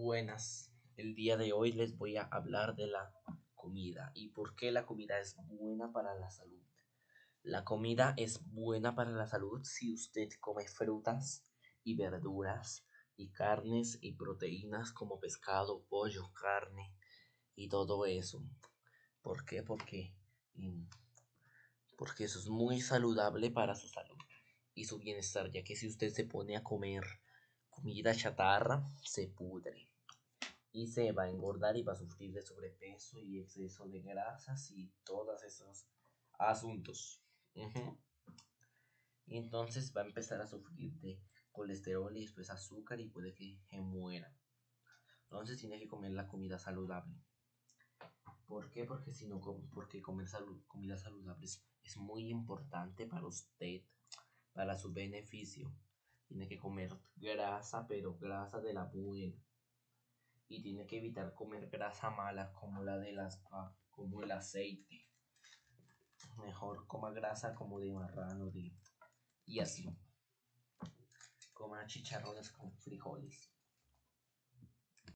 Buenas, el día de hoy les voy a hablar de la comida y por qué la comida es buena para la salud. La comida es buena para la salud si usted come frutas y verduras y carnes y proteínas como pescado, pollo, carne y todo eso. ¿Por qué? Porque, porque eso es muy saludable para su salud y su bienestar, ya que si usted se pone a comer comida chatarra, se pudre y se va a engordar y va a sufrir de sobrepeso y exceso de grasas y todos esos asuntos. Entonces va a empezar a sufrir de colesterol y después azúcar y puede que muera. Entonces tiene que comer la comida saludable. ¿Por qué? Porque si no, porque comer comida saludable es muy importante para usted, para su beneficio. Tiene que comer grasa, pero grasa de la buena. Y tiene que evitar comer grasa mala como la de las como el aceite. Mejor coma grasa como de marrano y así. Coma chicharrones con frijoles.